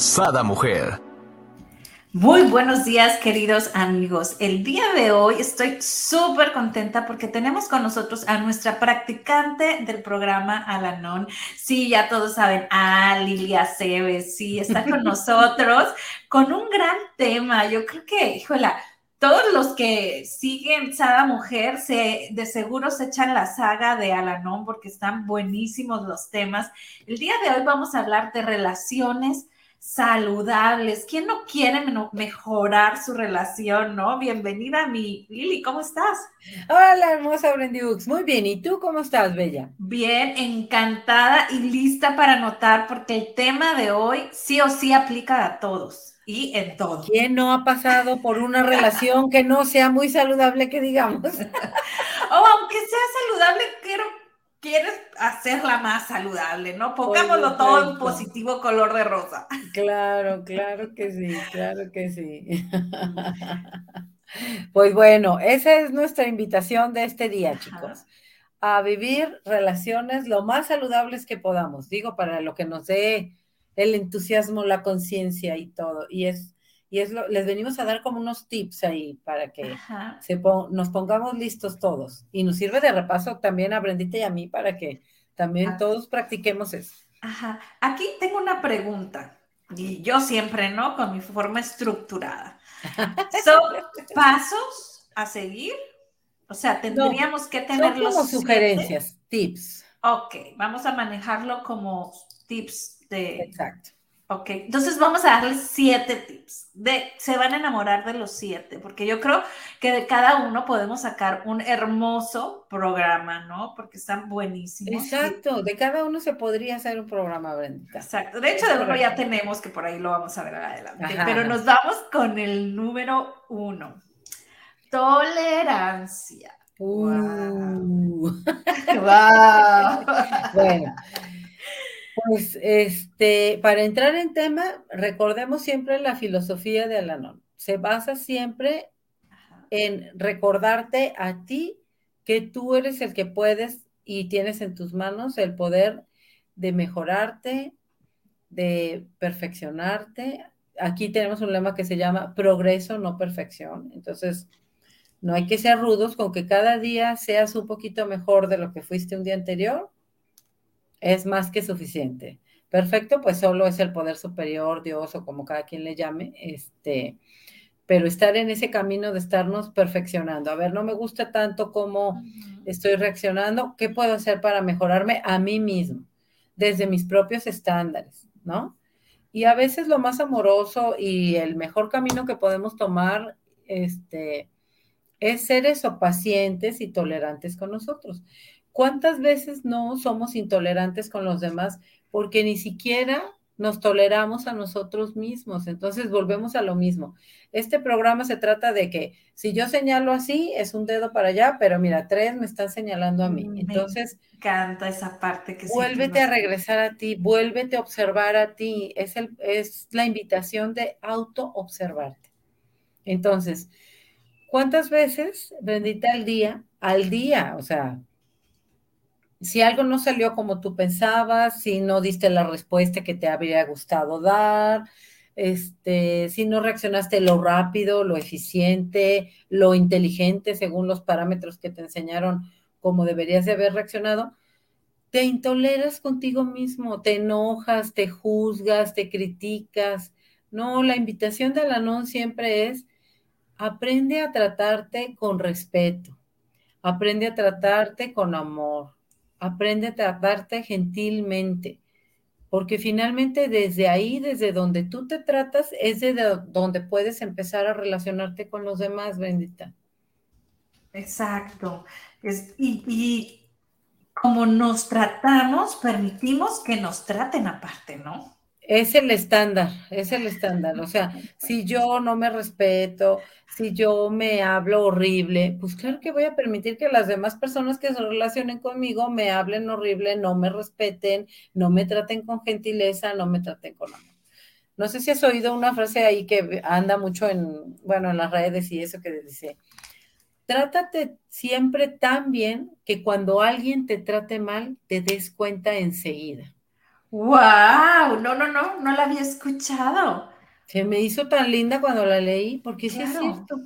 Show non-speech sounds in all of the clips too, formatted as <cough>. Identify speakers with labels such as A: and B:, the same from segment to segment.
A: Sada Mujer.
B: Muy buenos días, queridos amigos. El día de hoy estoy súper contenta porque tenemos con nosotros a nuestra practicante del programa Alanon. Sí, ya todos saben, a Lilia Cebes, sí, está con <laughs> nosotros con un gran tema. Yo creo que, híjola, todos los que siguen Sada Mujer se, de seguro se echan la saga de Alanon porque están buenísimos los temas. El día de hoy vamos a hablar de relaciones saludables. ¿Quién no quiere mejorar su relación, no? Bienvenida a mi Lili, ¿cómo estás?
C: Hola, hermosa Brendibux. Muy bien, ¿y tú cómo estás, Bella?
B: Bien, encantada y lista para anotar porque el tema de hoy sí o sí aplica a todos y en todo.
C: ¿Quién no ha pasado por una relación que no sea muy saludable, que digamos? <laughs>
B: o aunque sea saludable, quiero quieres hacerla más saludable, ¿no? Pongámoslo todo en positivo color de rosa.
C: Claro, claro que sí, claro que sí. <laughs> Pues bueno, esa es nuestra invitación de este día, chicos. A vivir relaciones lo más saludables que podamos, digo, para lo que nos dé el entusiasmo, la conciencia y todo. Y es y es lo, les venimos a dar como unos tips ahí para que se nos pongamos listos todos. Y nos sirve de repaso también a Brendita y a mí para que también todos practiquemos eso.
B: Ajá. Aquí tengo una pregunta. Y yo siempre, ¿no? Con mi forma estructurada. <laughs> ¿Son pasos a seguir? O sea, tendríamos que tener
C: son como sugerencias, tips.
B: Ok, vamos a manejarlo como tips de...
C: Exacto.
B: Ok, entonces vamos a darles siete tips. De, se van a enamorar de los siete, porque yo creo que de cada uno podemos sacar un hermoso programa, ¿no? Porque están buenísimos.
C: Exacto, de cada uno se podría hacer un programa, Brenda.
B: Exacto, de hecho de uno ya tenemos, que por ahí lo vamos a ver adelante, pero nos vamos con el número uno. Tolerancia.
C: Uh. wow. <laughs> bueno. Pues este, para entrar en tema, recordemos siempre la filosofía de Alanon. Se basa siempre en recordarte a ti que tú eres el que puedes y tienes en tus manos el poder de mejorarte, de perfeccionarte. Aquí tenemos un lema que se llama progreso, no perfección. Entonces, no hay que ser rudos con que cada día seas un poquito mejor de lo que fuiste un día anterior es más que suficiente. Perfecto, pues solo es el poder superior, Dios o como cada quien le llame, este, pero estar en ese camino de estarnos perfeccionando. A ver, no me gusta tanto cómo estoy reaccionando, ¿qué puedo hacer para mejorarme a mí mismo, desde mis propios estándares, ¿no? Y a veces lo más amoroso y el mejor camino que podemos tomar, este, es ser eso, pacientes y tolerantes con nosotros. ¿Cuántas veces no somos intolerantes con los demás porque ni siquiera nos toleramos a nosotros mismos? Entonces volvemos a lo mismo. Este programa se trata de que si yo señalo así, es un dedo para allá, pero mira, tres me están señalando a mí. Entonces,
B: me encanta esa parte que
C: vuélvete a regresar a ti, vuélvete a observar a ti. Es, el, es la invitación de auto observarte. Entonces, ¿cuántas veces, bendita al día, al día, o sea, si algo no salió como tú pensabas, si no diste la respuesta que te habría gustado dar, este, si no reaccionaste lo rápido, lo eficiente, lo inteligente, según los parámetros que te enseñaron como deberías de haber reaccionado, te intoleras contigo mismo, te enojas, te juzgas, te criticas. No, la invitación de Alanón siempre es aprende a tratarte con respeto, aprende a tratarte con amor, aprende a tratarte gentilmente, porque finalmente desde ahí, desde donde tú te tratas, es de donde puedes empezar a relacionarte con los demás, bendita.
B: Exacto. y, y como nos tratamos, permitimos que nos traten aparte, ¿no?
C: Es el estándar, es el estándar. O sea, si yo no me respeto, si yo me hablo horrible, pues claro que voy a permitir que las demás personas que se relacionen conmigo me hablen horrible, no me respeten, no me traten con gentileza, no me traten con amor. No sé si has oído una frase ahí que anda mucho en, bueno, en las redes y eso que dice, trátate siempre tan bien que cuando alguien te trate mal, te des cuenta enseguida.
B: ¡Wow! No, no, no, no la había escuchado.
C: Se me hizo tan linda cuando la leí, porque sí es cierto.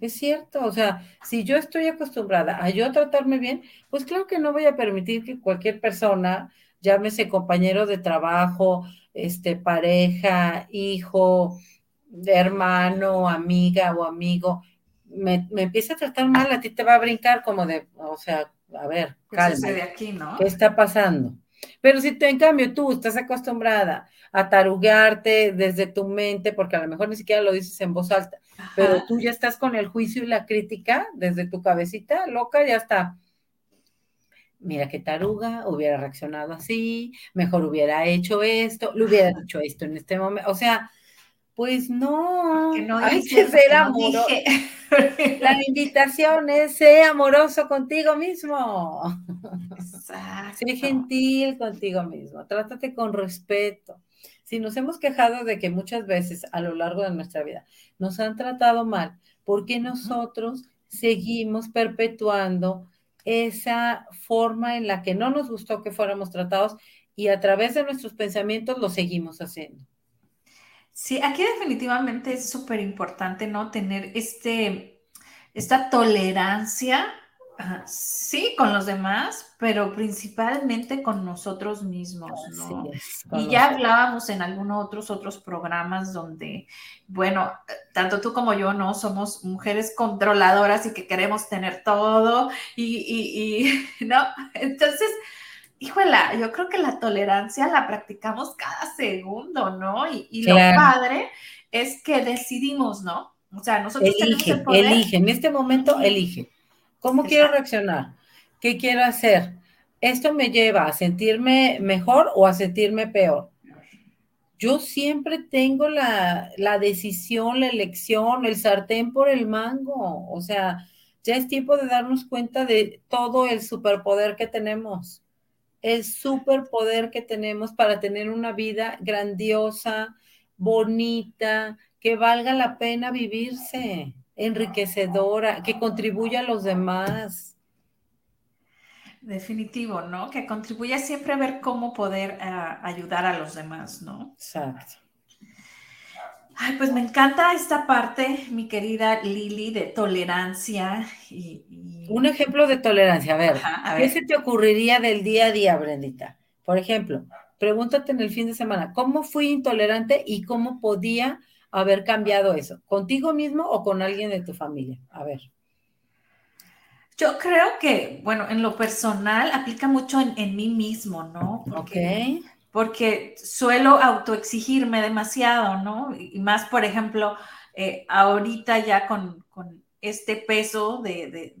C: Es cierto, o sea, si yo estoy acostumbrada a yo tratarme bien, pues claro que no voy a permitir que cualquier persona, llámese compañero de trabajo, este, pareja, hijo, hermano, amiga o amigo, me, me empiece a tratar mal, a ti te va a brincar como de, o sea, a ver, calma.
B: de aquí, ¿no?
C: ¿Qué está pasando? Pero si tú, en cambio, tú estás acostumbrada a tarugarte desde tu mente, porque a lo mejor ni siquiera lo dices en voz alta, pero tú ya estás con el juicio y la crítica desde tu cabecita loca, ya está. Mira qué taruga, hubiera reaccionado así, mejor hubiera hecho esto, le hubiera dicho esto en este momento. O sea, pues no,
B: no
C: hay que ser amoroso. La invitación es ser amoroso contigo mismo. Exacto. Sé gentil contigo mismo, trátate con respeto. Si nos hemos quejado de que muchas veces a lo largo de nuestra vida nos han tratado mal, ¿por qué nosotros seguimos perpetuando esa forma en la que no nos gustó que fuéramos tratados y a través de nuestros pensamientos lo seguimos haciendo?
B: Sí, aquí definitivamente es súper importante, ¿no? Tener este, esta tolerancia, sí, con los demás, pero principalmente con nosotros mismos, ¿no? y ya hablábamos en algunos otros, otros programas donde, bueno, tanto tú como yo, ¿no? Somos mujeres controladoras y que queremos tener todo y, y, y <laughs> ¿no? Entonces, híjola, yo creo que la tolerancia la practicamos cada segundo, ¿no? Y, lo padre es que decidimos, ¿no? O sea, nosotros
C: elige, tenemos Elige, en este momento elige. ¿Cómo quiero reaccionar? ¿Qué quiero hacer? ¿Esto me lleva a sentirme mejor o a sentirme peor? Yo siempre tengo la, la decisión, la elección, el sartén por el mango. O sea, ya es tiempo de darnos cuenta de todo el superpoder que tenemos el superpoder que tenemos para tener una vida grandiosa, bonita, que valga la pena vivirse, enriquecedora, que contribuya a los demás.
B: Definitivo, ¿no? Que contribuya siempre a ver cómo poder ah, ayudar a los demás, ¿no?
C: Exacto.
B: Ay, pues me encanta esta parte, mi querida Lili, de tolerancia. Y,
C: Un ejemplo de tolerancia, a ver, ¿qué se te ocurriría del día a día, Brendita? Por ejemplo, pregúntate en el fin de semana, ¿cómo fui intolerante y cómo podía haber cambiado eso? ¿Contigo mismo o con alguien de tu familia? A ver.
B: Yo creo que, bueno, en lo personal aplica mucho en, mí mismo, ¿no?
C: Porque, ok
B: porque suelo autoexigirme demasiado, ¿no? Y más, por ejemplo, eh, ahorita ya con, este peso de,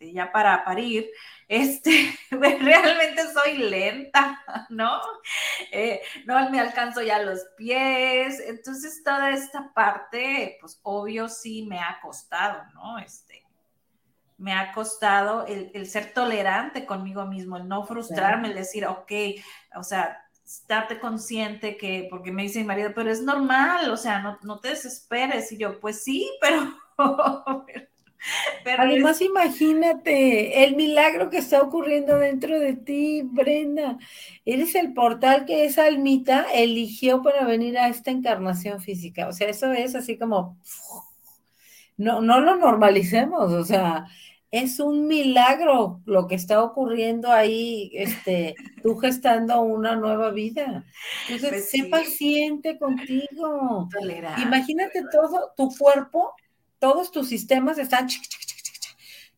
B: ya para parir, este, <laughs> realmente soy lenta, ¿no? Eh, no me alcanzo ya los pies, entonces toda esta parte, pues obvio sí me ha costado, ¿no? Este, me ha costado el, ser tolerante conmigo mismo, el no frustrarme, el decir, ok, o sea, estarte consciente que, porque me dice mi marido, pero es normal, o sea, no, no te desesperes. Y yo, pues sí, <laughs> pero...
C: pero, Además, imagínate el milagro que está ocurriendo dentro de ti, Brenda. Eres el portal que esa almita eligió para venir a esta encarnación física. O sea, eso es así como... No, no lo normalicemos, o sea, es un milagro lo que está ocurriendo ahí, este, tú gestando una nueva vida. Entonces, pues sé paciente contigo. Imagínate todo tu cuerpo, todos tus sistemas están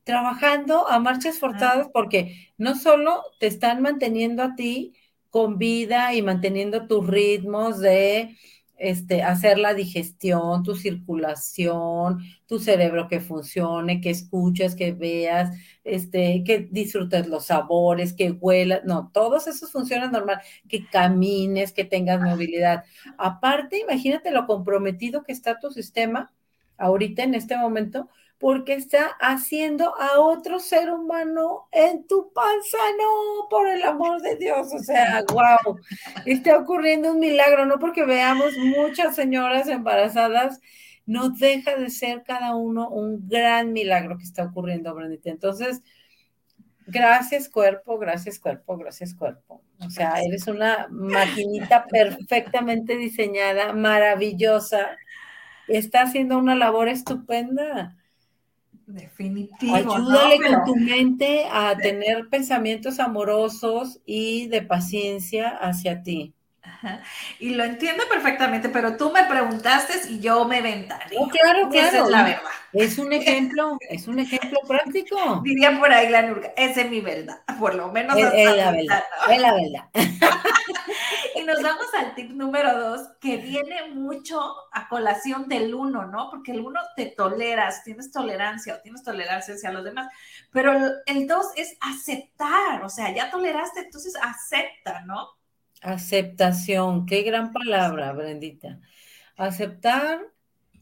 C: trabajando a marchas forzadas porque no solo te están manteniendo a ti con vida y manteniendo tus ritmos de este, hacer la digestión, tu circulación, tu cerebro que funcione, que escuches, que veas, este, que disfrutes los sabores, que huelas, no, todos esos funcionan normal, que camines, que tengas movilidad. Aparte, imagínate lo comprometido que está tu sistema ahorita en este momento porque está haciendo a otro ser humano en tu panza, no, por el amor de Dios, o sea, wow, está ocurriendo un milagro, no porque veamos muchas señoras embarazadas, no deja de ser cada uno un gran milagro que está ocurriendo, Brendita. Entonces, gracias cuerpo, gracias cuerpo, gracias cuerpo. O sea, eres una maquinita perfectamente diseñada, maravillosa, está haciendo una labor estupenda.
B: Definitivo.
C: Ayúdale con tu mente a tener pensamientos amorosos y de paciencia hacia ti.
B: Y lo entiendo perfectamente, pero tú me preguntaste y yo me ventaré.
C: Oh, claro, claro. es la verdad. Es un ejemplo, es un ejemplo práctico. <laughs>
B: Diría por ahí la Nurga, esa es mi verdad, <laughs> por lo menos.
C: Es, la verdad, es la verdad. <laughs>
B: y nos vamos al tip número dos, que viene mucho a colación del uno, ¿no? Porque el uno te toleras, tienes tolerancia o tienes tolerancia hacia los demás, pero el dos es aceptar, o sea, ya toleraste, entonces acepta, ¿no?
C: Aceptación, qué gran palabra, Brendita. Aceptar,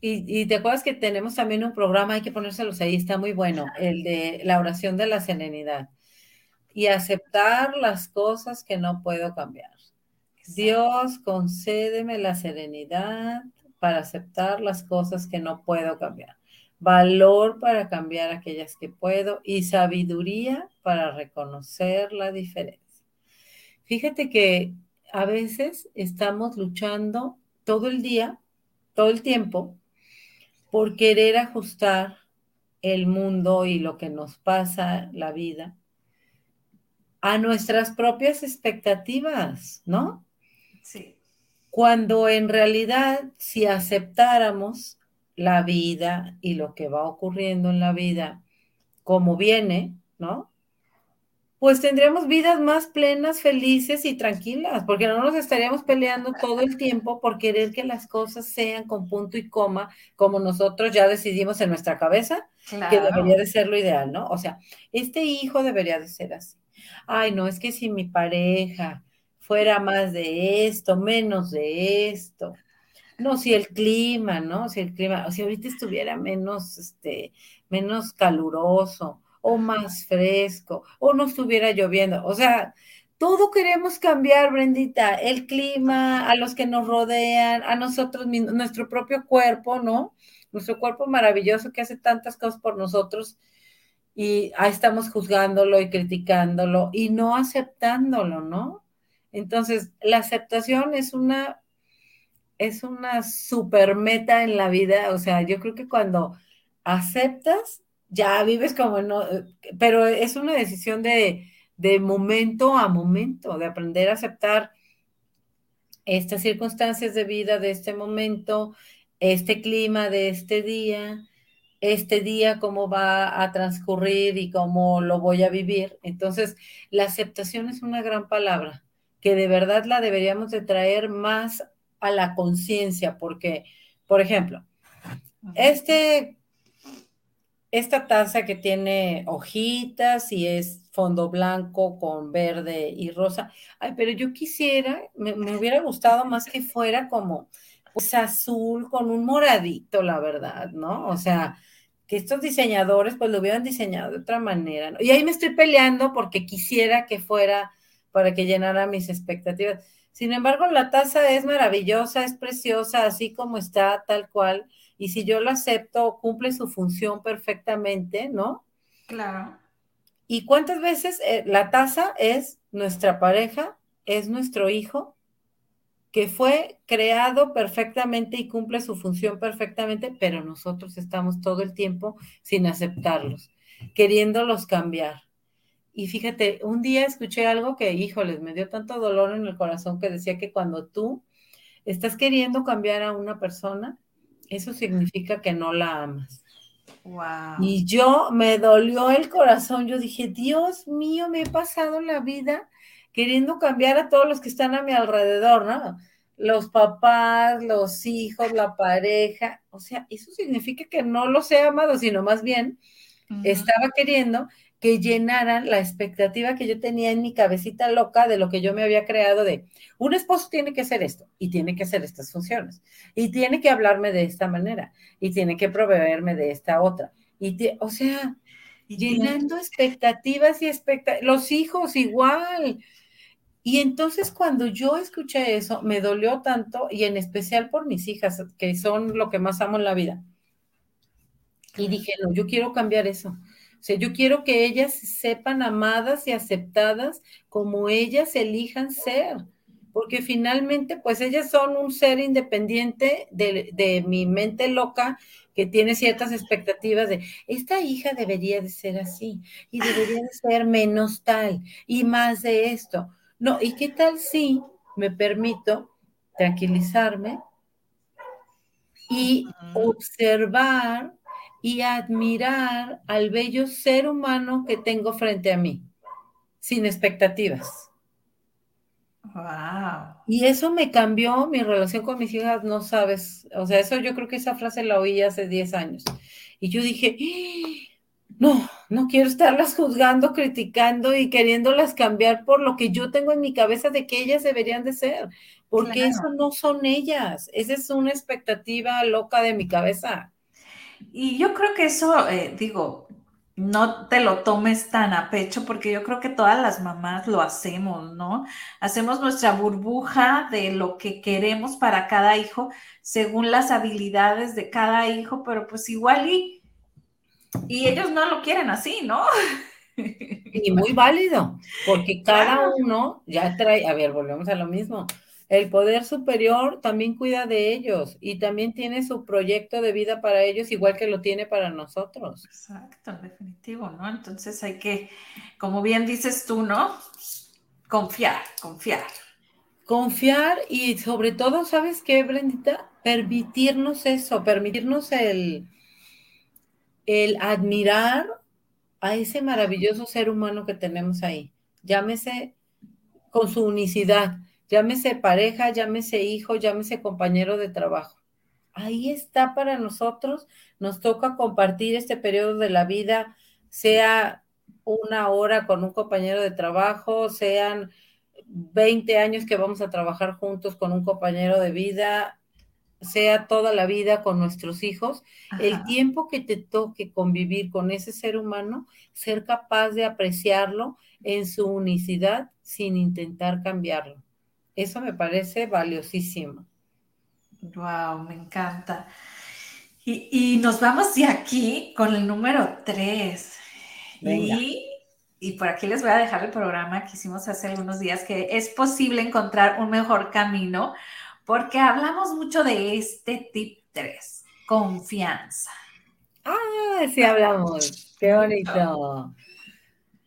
C: y, te acuerdas que tenemos también un programa, hay que ponérselos ahí, está muy bueno, el de la oración de la serenidad. Y aceptar las cosas que no puedo cambiar. Dios, concédeme la serenidad para aceptar las cosas que no puedo cambiar. Valor para cambiar aquellas que puedo y sabiduría para reconocer la diferencia. Fíjate que a veces estamos luchando todo el día, todo el tiempo, por querer ajustar el mundo y lo que nos pasa, la vida, a nuestras propias expectativas, ¿no?
B: Sí.
C: Cuando en realidad, si aceptáramos la vida y lo que va ocurriendo en la vida como viene, ¿no? Pues tendríamos vidas más plenas, felices y tranquilas, porque no nos estaríamos peleando todo el tiempo por querer que las cosas sean con punto y coma, como nosotros ya decidimos en nuestra cabeza que debería de ser lo ideal, ¿no? O sea, este hijo debería de ser así. Ay, no, es que si mi pareja fuera más de esto, menos de esto. No, si el clima, ¿no? Si el clima, o si ahorita estuviera menos, este, menos caluroso, o más fresco, o no estuviera lloviendo. O sea, todo queremos cambiar, Brendita, el clima, a los que nos rodean, a nosotros mismos, nuestro propio cuerpo, ¿no? Nuestro cuerpo maravilloso que hace tantas cosas por nosotros y ahí estamos juzgándolo y criticándolo y no aceptándolo, ¿no? Entonces, la aceptación es una es una super meta en la vida, o sea, yo creo que cuando aceptas ya vives como no, pero es una decisión de, de momento a momento, de aprender a aceptar estas circunstancias de vida de este momento, este clima de este día, este día cómo va a transcurrir y cómo lo voy a vivir. Entonces, la aceptación es una gran palabra que de verdad la deberíamos de traer más a la conciencia, porque, por ejemplo, este esta taza que tiene hojitas y es fondo blanco con verde y rosa. Ay, pero yo quisiera, me, hubiera gustado más que fuera como pues azul con un moradito, la verdad, ¿no? O sea, que estos diseñadores pues lo hubieran diseñado de otra manera, ¿no? Y ahí me estoy peleando porque quisiera que fuera para que llenara mis expectativas. Sin embargo, la taza es maravillosa, es preciosa, así como está, tal cual y si yo lo acepto, cumple su función perfectamente, ¿no?
B: Claro.
C: ¿Y cuántas veces eh, la taza es nuestra pareja, es nuestro hijo, que fue creado perfectamente y cumple su función perfectamente, pero nosotros estamos todo el tiempo sin aceptarlos, queriéndolos cambiar? Y fíjate, un día escuché algo que, híjoles, me dio tanto dolor en el corazón que decía que cuando tú estás queriendo cambiar a una persona, eso significa que no la amas.
B: Wow.
C: Y yo me dolió el corazón. Yo dije, Dios mío, me he pasado la vida queriendo cambiar a todos los que están a mi alrededor, ¿no? los papás, los hijos, la pareja. O sea, eso significa que no los he amado, sino más bien estaba queriendo que llenaran la expectativa que yo tenía en mi cabecita loca de lo que yo me había creado de un esposo tiene que hacer esto y tiene que hacer estas funciones y tiene que hablarme de esta manera y tiene que proveerme de esta otra. Y o sea, llenando expectativas y expectativas, los hijos igual. Y entonces cuando yo escuché eso, me dolió tanto y en especial por mis hijas, que son lo que más amo en la vida. Y dije, no, yo quiero cambiar eso. O sea, yo quiero que ellas sepan amadas y aceptadas como ellas elijan ser, porque finalmente, pues ellas son un ser independiente de, mi mente loca que tiene ciertas expectativas de, esta hija debería de ser así y debería de ser menos tal y más de esto. No, ¿y qué tal si me permito tranquilizarme y observar y admirar al bello ser humano que tengo frente a mí, sin expectativas.
B: Wow.
C: Y eso me cambió mi relación con mis hijas, no sabes. O sea, eso yo creo que esa frase la oí hace 10 años. Y yo dije, ¡Ah! no, no quiero estarlas juzgando, criticando y queriéndolas cambiar por lo que yo tengo en mi cabeza de que ellas deberían de ser, porque eso no son ellas. Esa es una expectativa loca de mi cabeza.
B: Y yo creo que eso, eh, digo, no te lo tomes tan a pecho porque yo creo que todas las mamás lo hacemos, ¿no? Hacemos nuestra burbuja de lo que queremos para cada hijo según las habilidades de cada hijo, pero pues igual y, y ellos no lo quieren así, ¿no? <laughs>
C: Y muy válido, porque cada uno ya trae, a ver, volvemos a lo mismo, el poder superior también cuida de ellos y también tiene su proyecto de vida para ellos, igual que lo tiene para nosotros.
B: Exacto, definitivo, ¿no? Entonces hay que, como bien dices tú, ¿no? Confiar, confiar.
C: Confiar y sobre todo, ¿sabes qué, Brendita? Permitirnos eso, permitirnos el, el admirar a ese maravilloso ser humano que tenemos ahí. Llámese con su unicidad llámese pareja, llámese hijo, llámese compañero de trabajo. Ahí está para nosotros, nos toca compartir este periodo de la vida, sea una hora con un compañero de trabajo, sean 20 años que vamos a trabajar juntos con un compañero de vida, sea toda la vida con nuestros hijos, el tiempo que te toque convivir con ese ser humano, ser capaz de apreciarlo en su unicidad sin intentar cambiarlo. Eso me parece valiosísimo.
B: Wow, me encanta. Y, nos vamos de aquí con el número 3. Y, y, por aquí les voy a dejar el programa que hicimos hace algunos días, que es posible encontrar un mejor camino, porque hablamos mucho de este tip 3, confianza.
C: Ah, sí hablamos. Qué bonito.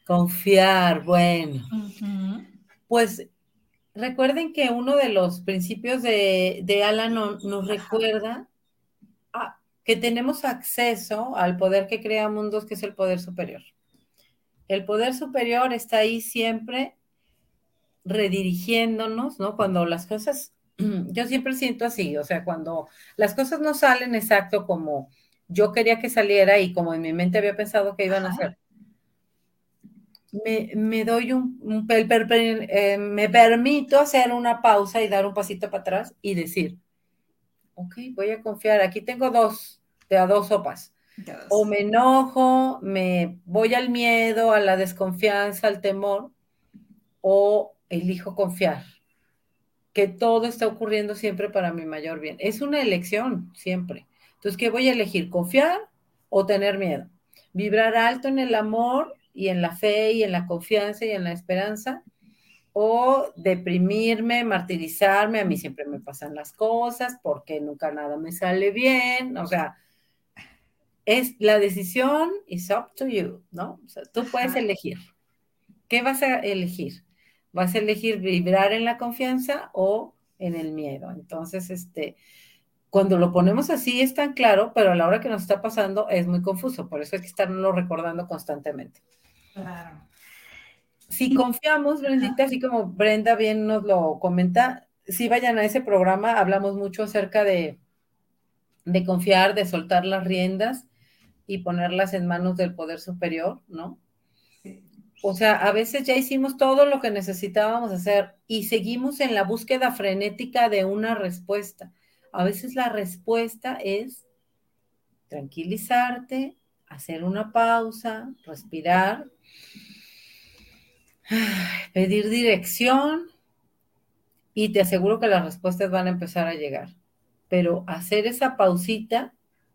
C: Confiar, bueno. Pues recuerden que uno de los principios de, de Alan nos recuerda que tenemos acceso al poder que crea mundos, que es el poder superior. El poder superior está ahí siempre redirigiéndonos, ¿no? Cuando las cosas, <clears throat> yo siempre siento así, o sea, cuando las cosas no salen exacto como yo quería que saliera y como en mi mente había pensado que iban a ser, me, doy un, eh, me permito hacer una pausa y dar un pasito para atrás y decir, ok, voy a confiar, aquí tengo dos, de a dos sopas. O me enojo, me voy al miedo, a la desconfianza, al temor, o elijo confiar, que todo está ocurriendo siempre para mi mayor bien. Es una elección, siempre. Entonces, ¿qué voy a elegir? ¿Confiar o tener miedo? Vibrar alto en el amor y en la fe y en la confianza y en la esperanza, o deprimirme, martirizarme, a mí siempre me pasan las cosas porque nunca nada me sale bien, o sea, es la decisión is up to you, ¿no? O sea, tú puedes elegir. ¿Qué vas a elegir? ¿Vas a elegir vibrar en la confianza o en el miedo? Entonces, este, cuando lo ponemos así es tan claro, pero a la hora que nos está pasando es muy confuso, por eso hay que estarlo recordando constantemente. Claro. Si confiamos, Brendita, así como Brenda bien nos lo comenta, si vayan a ese programa, hablamos mucho acerca de, de confiar, de soltar las riendas y ponerlas en manos del poder superior, ¿no? O sea, a veces ya hicimos todo lo que necesitábamos hacer y seguimos en la búsqueda frenética de una respuesta. A veces la respuesta es tranquilizarte, hacer una pausa, respirar, <sighs> pedir dirección y te aseguro que las respuestas van a empezar a llegar. Pero hacer esa pausita,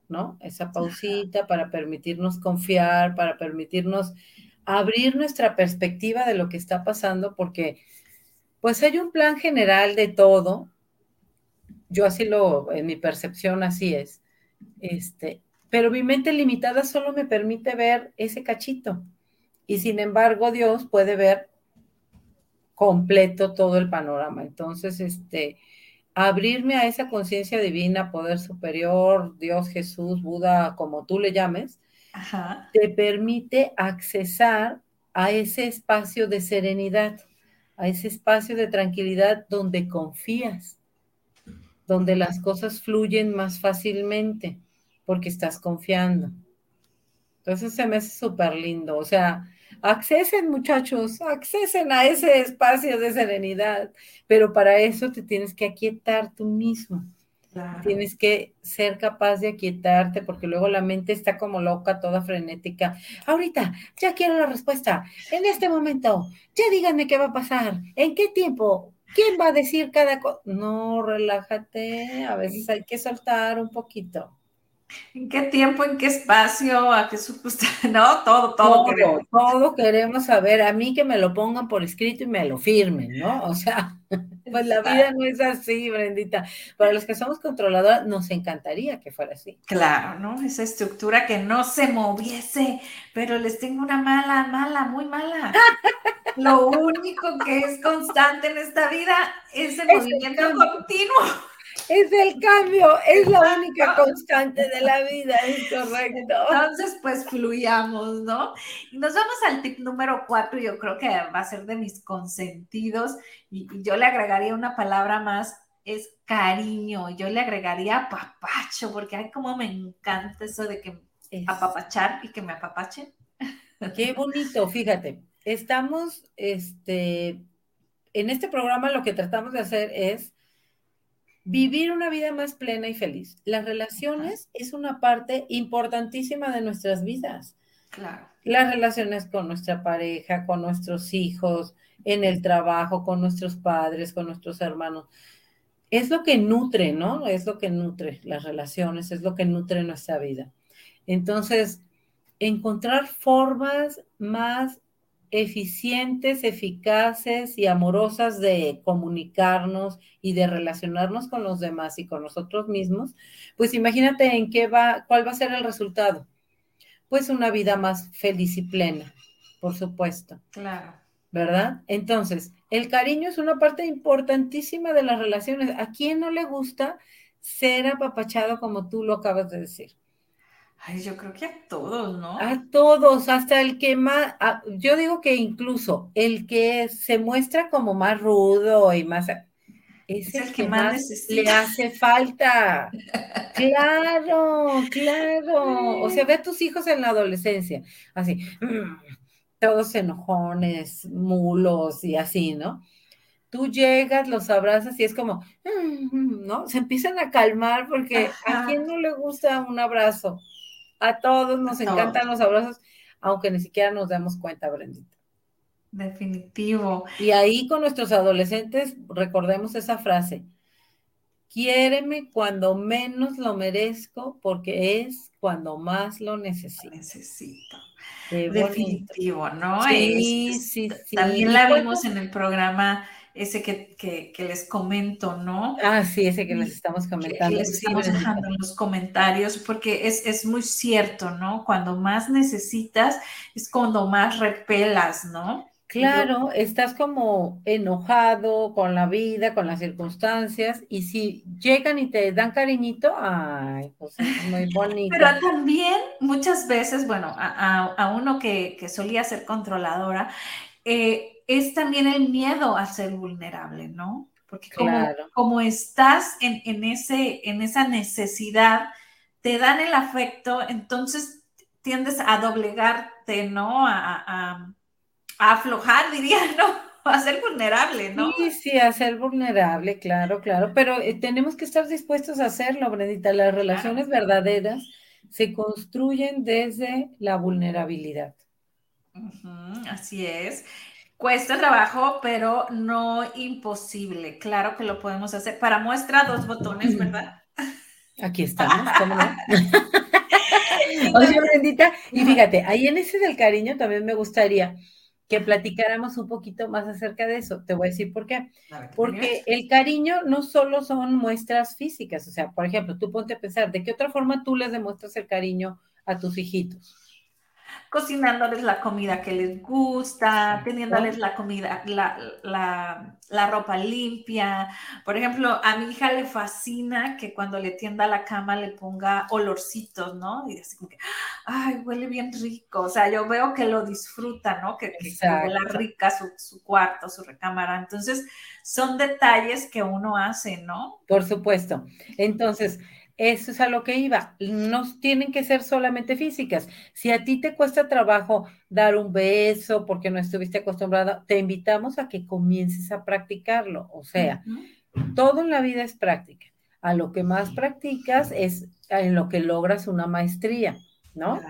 C: ¿no? Esa pausita para permitirnos confiar, para permitirnos abrir nuestra perspectiva de lo que está pasando, porque pues hay un plan general de todo. Yo así lo, en mi percepción así es. Este, pero mi mente limitada solo me permite ver ese cachito. Y sin embargo, Dios puede ver completo todo el panorama. Entonces, este, abrirme a esa conciencia divina, poder superior, Dios, Jesús, Buda, como tú le llames, te permite accesar a ese espacio de serenidad, a ese espacio de tranquilidad donde confías, donde las cosas fluyen más fácilmente porque estás confiando. Entonces se me hace súper lindo. O sea, accesen muchachos, accesen a ese espacio de serenidad, pero para eso te tienes que aquietar tú mismo. Tienes que ser capaz de aquietarte porque luego la mente está como loca, toda frenética. Ahorita, ya quiero la respuesta. En este momento, ya díganme qué va a pasar. ¿En qué tiempo? ¿Quién va a decir cada cosa? No, relájate. A veces hay que soltar un poquito.
B: ¿En qué tiempo, en qué espacio, a qué supuesto? <laughs> No, todo, todo,
C: todo queremos. Todo queremos saber. A mí que me lo pongan por escrito y me lo firmen, ¿no? O sea, <laughs> pues la vida no es así, Brendita. Para los que somos controladoras, nos encantaría que fuera así.
B: Claro, ¿no? Esa estructura que no se moviese, pero les tengo una mala, mala, muy mala. <laughs> Lo único que es constante en esta vida es el movimiento continuo.
C: Es el cambio, es la única constante de la vida, es correcto.
B: Entonces, pues fluyamos, ¿no? Y nos vamos al tip número cuatro, yo creo que va a ser de mis consentidos, y, yo le agregaría una palabra más, es cariño, yo le agregaría apapacho, porque ay, como me encanta eso de que apapachar y que me apapachen.
C: Qué bonito, fíjate, estamos, este, en este programa lo que tratamos de hacer es vivir una vida más plena y feliz. Las relaciones es una parte importantísima de nuestras vidas.
B: Claro.
C: Las relaciones con nuestra pareja, con nuestros hijos, en el trabajo, con nuestros padres, con nuestros hermanos. Es lo que nutre, ¿no? Es lo que nutre las relaciones, es lo que nutre nuestra vida. Entonces, encontrar formas más eficientes, eficaces y amorosas de comunicarnos y de relacionarnos con los demás y con nosotros mismos, pues imagínate en qué va, cuál va a ser el resultado. Pues una vida más feliz y plena, por supuesto.
B: Claro.
C: ¿Verdad? Entonces, el cariño es una parte importantísima de las relaciones. ¿A quién no le gusta ser apapachado como tú lo acabas de decir?
B: Ay, yo creo que a todos, ¿no?
C: A todos, hasta el que más, yo digo que incluso el que se muestra como más rudo y más, es, el, que, más, le hace falta. claro, claro. <laughs> O sea, ve a tus hijos en la adolescencia, así, mm, todos enojones, mulos y así, ¿no? Tú llegas, los abrazas y es como, mm, ¿no? Se empiezan a calmar porque a quién no le gusta un abrazo. A todos nos encantan los abrazos, aunque ni siquiera nos demos cuenta, Brendita.
B: Definitivo.
C: Y ahí con nuestros adolescentes, recordemos esa frase. Quiéreme cuando menos lo merezco, porque es cuando más lo necesito.
B: Necesito. Definitivo, ¿no? Sí, sí, sí. También la vimos en el programa ese que, les comento, ¿no?
C: Ah, sí, ese que les estamos comentando.
B: Que les estamos dejando en los comentarios, porque es, es, muy cierto, ¿no? Cuando más necesitas es cuando más repelas, ¿no?
C: Claro, estás como enojado con la vida, con las circunstancias, y si llegan y te dan cariñito, ay, pues es muy <laughs> bonito.
B: Pero también muchas veces, bueno, a, a uno que, que solía ser controladora, eh, es también el miedo a ser vulnerable, ¿no? porque como, como estás en, en, ese, en esa necesidad, te dan el afecto, entonces tiendes a doblegarte, ¿no? A, a, a aflojar, <laughs> diría, ¿no? a ser vulnerable, ¿no?
C: Sí, sí, a ser vulnerable, claro, claro, pero eh, tenemos que estar dispuestos a hacerlo, Brendita. Las relaciones verdaderas se construyen desde la vulnerabilidad.
B: así es. Cuesta trabajo, pero no imposible. Claro que lo podemos hacer. Para muestra, dos botones, ¿verdad?
C: Aquí <laughs> estamos, ¿cómo no? <laughs> Oye, Brendita, y fíjate, ahí en ese del cariño también me gustaría que platicáramos un poquito más acerca de eso. Te voy a decir por qué. Porque el cariño no solo son muestras físicas, o sea, por ejemplo, tú ponte a pensar, ¿de qué otra forma tú les demuestras el cariño a tus hijitos?
B: Cocinándoles la comida que les gusta, teniéndoles la comida, la, la, ropa limpia. Por ejemplo, a mi hija le fascina que cuando le tienda la cama le ponga olorcitos, ¿no? Y así como que, ay, huele bien rico. O sea, yo veo que lo disfruta, ¿no? Que, que, huele rica su, su cuarto, su recámara. Entonces, son detalles que uno hace, ¿no?
C: Por supuesto. Entonces, eso es a lo que iba. No tienen que ser solamente físicas. Si a ti te cuesta trabajo dar un beso porque no estuviste acostumbrada, te invitamos a que comiences a practicarlo. O sea, todo en la vida es práctica. A lo que más practicas es en lo que logras una maestría, ¿no?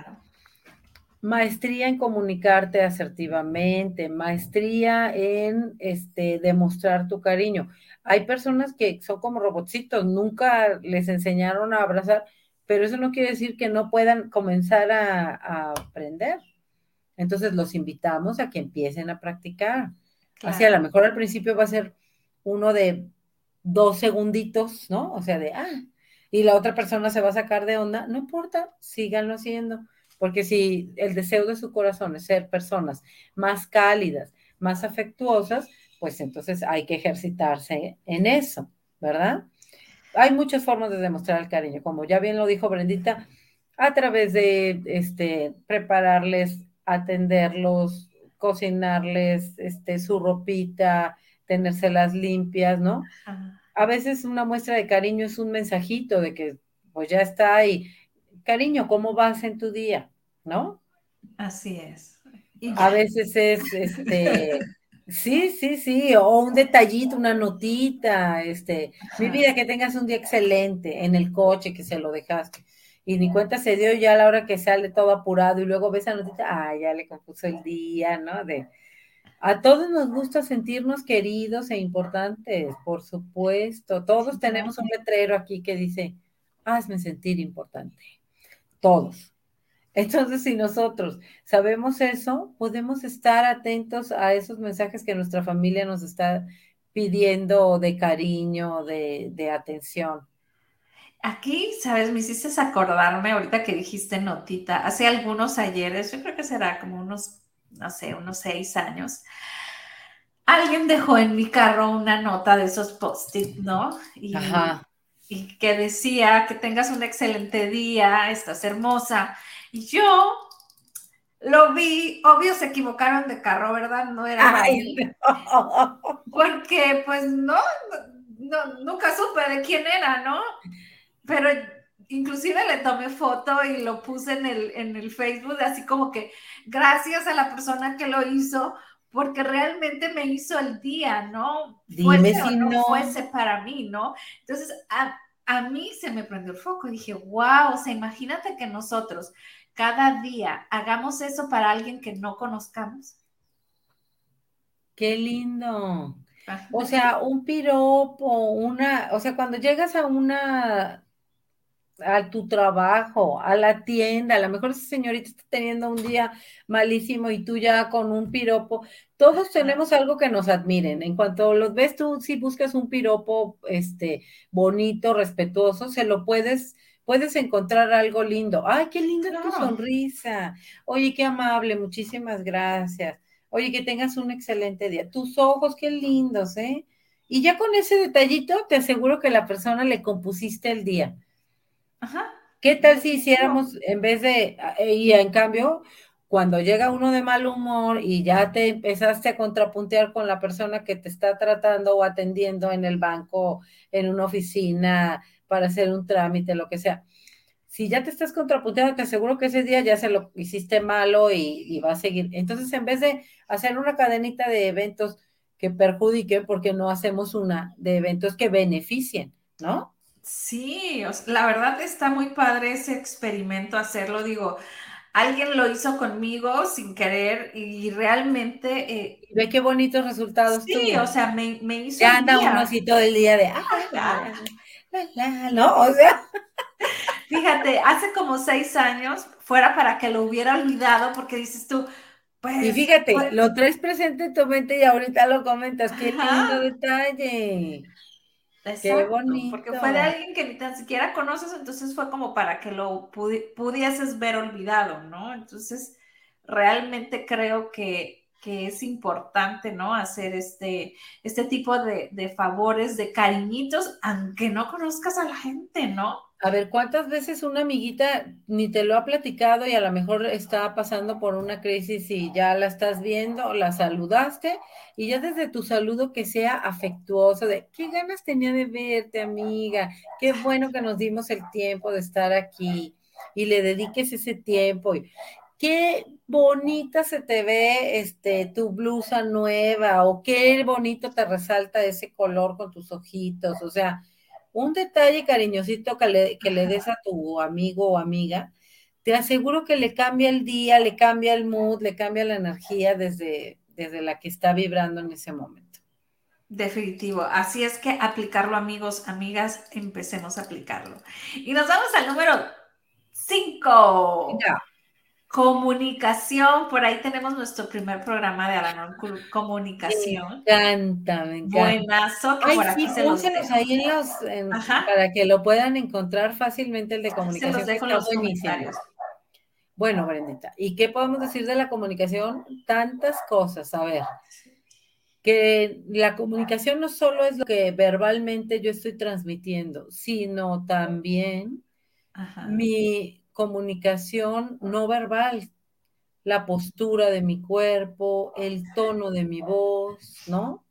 C: Maestría en comunicarte asertivamente, maestría en este, demostrar tu cariño hay personas que son como robotcitos, nunca les enseñaron a abrazar, pero eso no quiere decir que no puedan comenzar a, aprender. Entonces los invitamos a que empiecen a practicar. Así a lo mejor al principio va a ser uno de dos segunditos, ¿no? O sea, de, ah, y la otra persona se va a sacar de onda, no importa, síganlo haciendo, porque si el deseo de su corazón es ser personas más cálidas, más afectuosas, pues entonces hay que ejercitarse en eso, ¿verdad? Hay muchas formas de demostrar el cariño, como ya bien lo dijo Brendita, a través de este, prepararles, atenderlos, cocinarles este, su ropita, tenérselas limpias, ¿no? A veces una muestra de cariño es un mensajito de que pues ya está ahí. Cariño, ¿cómo vas en tu día? ¿No?
B: Así es.
C: A veces es este Sí, sí, sí, o un detallito, una notita, este, mi vida, que tengas un día excelente en el coche que se lo dejaste. Y ni cuenta se dio ya a la hora que sale todo apurado y luego ves la notita, ah, ya le compuso el día, ¿no? De, a todos nos gusta sentirnos queridos e importantes, por supuesto. Todos tenemos un letrero aquí que dice, hazme sentir importante. Todos. Entonces, si nosotros sabemos eso, podemos estar atentos a esos mensajes que nuestra familia nos está pidiendo de cariño, de, de atención.
B: Aquí, sabes, me hiciste acordarme ahorita que dijiste notita, hace algunos ayeres, yo creo que será como unos, no sé, unos seis años, alguien dejó en mi carro una nota de esos post-it, ¿no? Y, Ajá. y que decía que tengas un excelente día, estás hermosa. Yo lo vi, obvio se equivocaron de carro, ¿verdad? No era Porque pues no, nunca supe de quién era, ¿no? Pero inclusive le tomé foto y lo puse en el, en el Facebook, así como que gracias a la persona que lo hizo, porque realmente me hizo el día, ¿no?
C: Dime si no,
B: fuese para mí, ¿no? Entonces, a, a mí se me prendió el foco y dije, wow, o sea, imagínate que nosotros cada día hagamos eso para alguien que no conozcamos.
C: Qué lindo. O sea, un piropo, una, o sea, cuando llegas a una, a tu trabajo, a la tienda, a lo mejor esa señorita está teniendo un día malísimo y tú ya con un piropo, todos tenemos algo que nos admiren. En cuanto los ves tú, si buscas un piropo, este, bonito, respetuoso, se lo puedes puedes encontrar algo lindo. Ay, qué linda tu sonrisa. Oye, qué amable, muchísimas gracias. Oye, que tengas un excelente día. Tus ojos, qué lindos, ¿eh? Y ya con ese detallito, te aseguro que la persona le compusiste el día. Ajá. ¿Qué tal si hiciéramos, en vez de, eh, y en cambio, cuando llega uno de mal humor y ya te empezaste a contrapuntear con la persona que te está tratando o atendiendo en el banco, en una oficina, para hacer un trámite, lo que sea. Si ya te estás contrapunteando, te aseguro que ese día ya se lo hiciste malo y, va a seguir. Entonces, en vez de hacer una cadenita de eventos que perjudiquen, porque no hacemos una de eventos que beneficien, ¿no?
B: Sí, la verdad está muy padre ese experimento hacerlo. Digo, alguien lo hizo conmigo sin querer y realmente...
C: Eh, Ve qué bonitos resultados.
B: Sí, o sea, me, me hizo...
C: Ya anda uno así todo el día de... Ah, ¿no? O sea... <laughs>
B: Fíjate, hace como seis años, fuera para que lo hubiera olvidado, porque dices tú, pues...
C: Y fíjate, pues lo traes presente en tu mente y ahorita lo comentas, qué lindo detalle.
B: Qué bonito. Porque fue de alguien que ni tan siquiera conoces, entonces fue como para que lo pudieses ver olvidado, ¿no? Entonces, realmente creo que, es importante, ¿no? Hacer este, este tipo de, de favores, de cariñitos, aunque no conozcas a la gente, ¿no?
C: A ver, ¿cuántas veces una amiguita ni te lo ha platicado y a lo mejor está pasando por una crisis y ya la estás viendo, la saludaste y ya desde tu saludo que sea afectuoso, de qué ganas tenía de verte, amiga, qué bueno que nos dimos el tiempo de estar aquí y le dediques ese tiempo. Y, qué bonita se te ve este tu blusa nueva o qué bonito te resalta ese color con tus ojitos, o sea, un detalle cariñosito que le, que le des a tu amigo o amiga, te aseguro que le cambia el día, le cambia el mood, le cambia la energía desde, desde la que está vibrando en ese momento.
B: Definitivo. Así es que aplicarlo, amigos, amigas, empecemos a aplicarlo. Y nos vamos al número 5. Comunicación, por ahí tenemos nuestro primer programa de Alanon Comunicación.
C: Me encanta, me encanta.
B: Buenazo, que por aquí se los
C: ahí en los, para que lo puedan encontrar fácilmente el de comunicación. Se los
B: dejo en los comentarios.
C: Bueno, Brendita, ¿y qué podemos decir de la comunicación? Tantas cosas, a ver, que la comunicación no solo es lo que verbalmente yo estoy transmitiendo, sino también mi comunicación no verbal, la postura de mi cuerpo, el tono de mi voz, ¿no?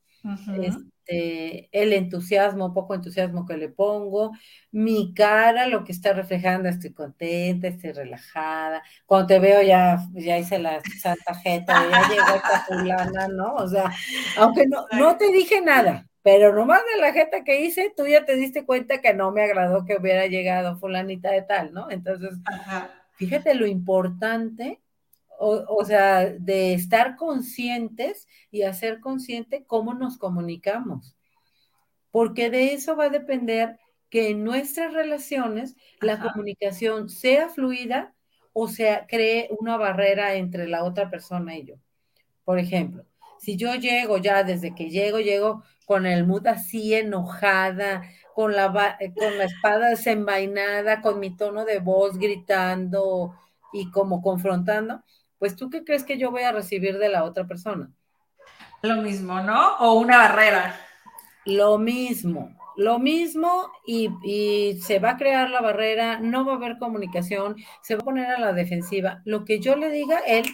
C: este, el entusiasmo, poco entusiasmo que le pongo, mi cara, lo que está reflejando, estoy contenta, estoy relajada. Cuando te veo ya, ya hice la santa jeta, ya llegó esta fulana, ¿no? O sea, aunque no, no te dije nada, pero nomás de la jeta que hice, tú ya te diste cuenta que no me agradó que hubiera llegado fulanita de tal, ¿no? Entonces, fíjate lo importante, o, sea, de estar conscientes y hacer consciente cómo nos comunicamos, porque de eso va a depender que en nuestras relaciones la comunicación sea fluida o sea, cree una barrera entre la otra persona y yo. Por ejemplo, si yo llego ya, desde que llego, llego con el mood así enojada, con la, eh, con la espada desenvainada, con mi tono de voz gritando y como confrontando, pues tú qué crees que yo voy a recibir de la otra persona?
B: Lo mismo, ¿no? O una barrera.
C: Lo mismo, lo mismo y, y, se va a crear la barrera, no va a haber comunicación, se va a poner a la defensiva. Lo que yo le diga, él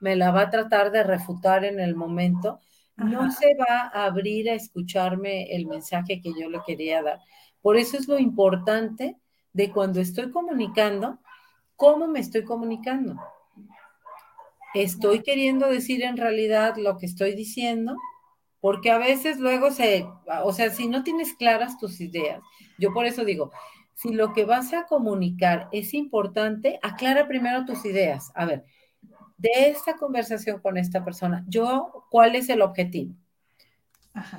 C: me la va a tratar de refutar en el momento no se va a abrir a escucharme el mensaje que yo le quería dar. Por eso es lo importante de cuando estoy comunicando, cómo me estoy comunicando. Estoy queriendo decir en realidad lo que estoy diciendo, porque a veces luego se, o sea, si no tienes claras tus ideas, yo por eso digo, si lo que vas a comunicar es importante, aclara primero tus ideas. A ver, de esta conversación con esta persona, yo, ¿cuál es el objetivo?